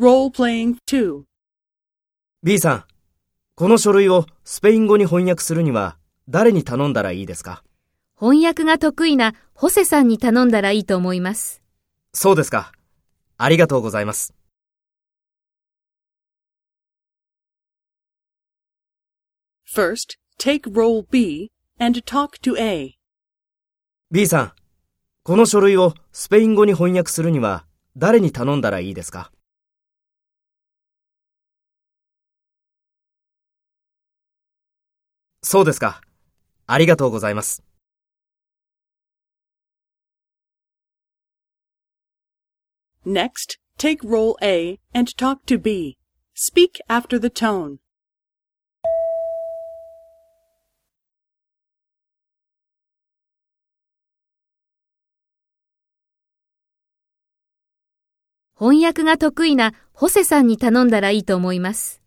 Role-playing 2. B さん、この書類をスペイン語に翻訳するには誰に頼んだらいいですか？翻訳が得意なホセさんに頼んだらいいと思います。そうですか。ありがとうございます。First, take role B and talk to A. B さん、この書類をスペイン語に翻訳するには誰に頼んだらいいですか？そうですか。ありがとうございます。Next, take role A and talk to B. Speak after the tone. 翻訳が得意なホセさんに頼んだらいいと思います。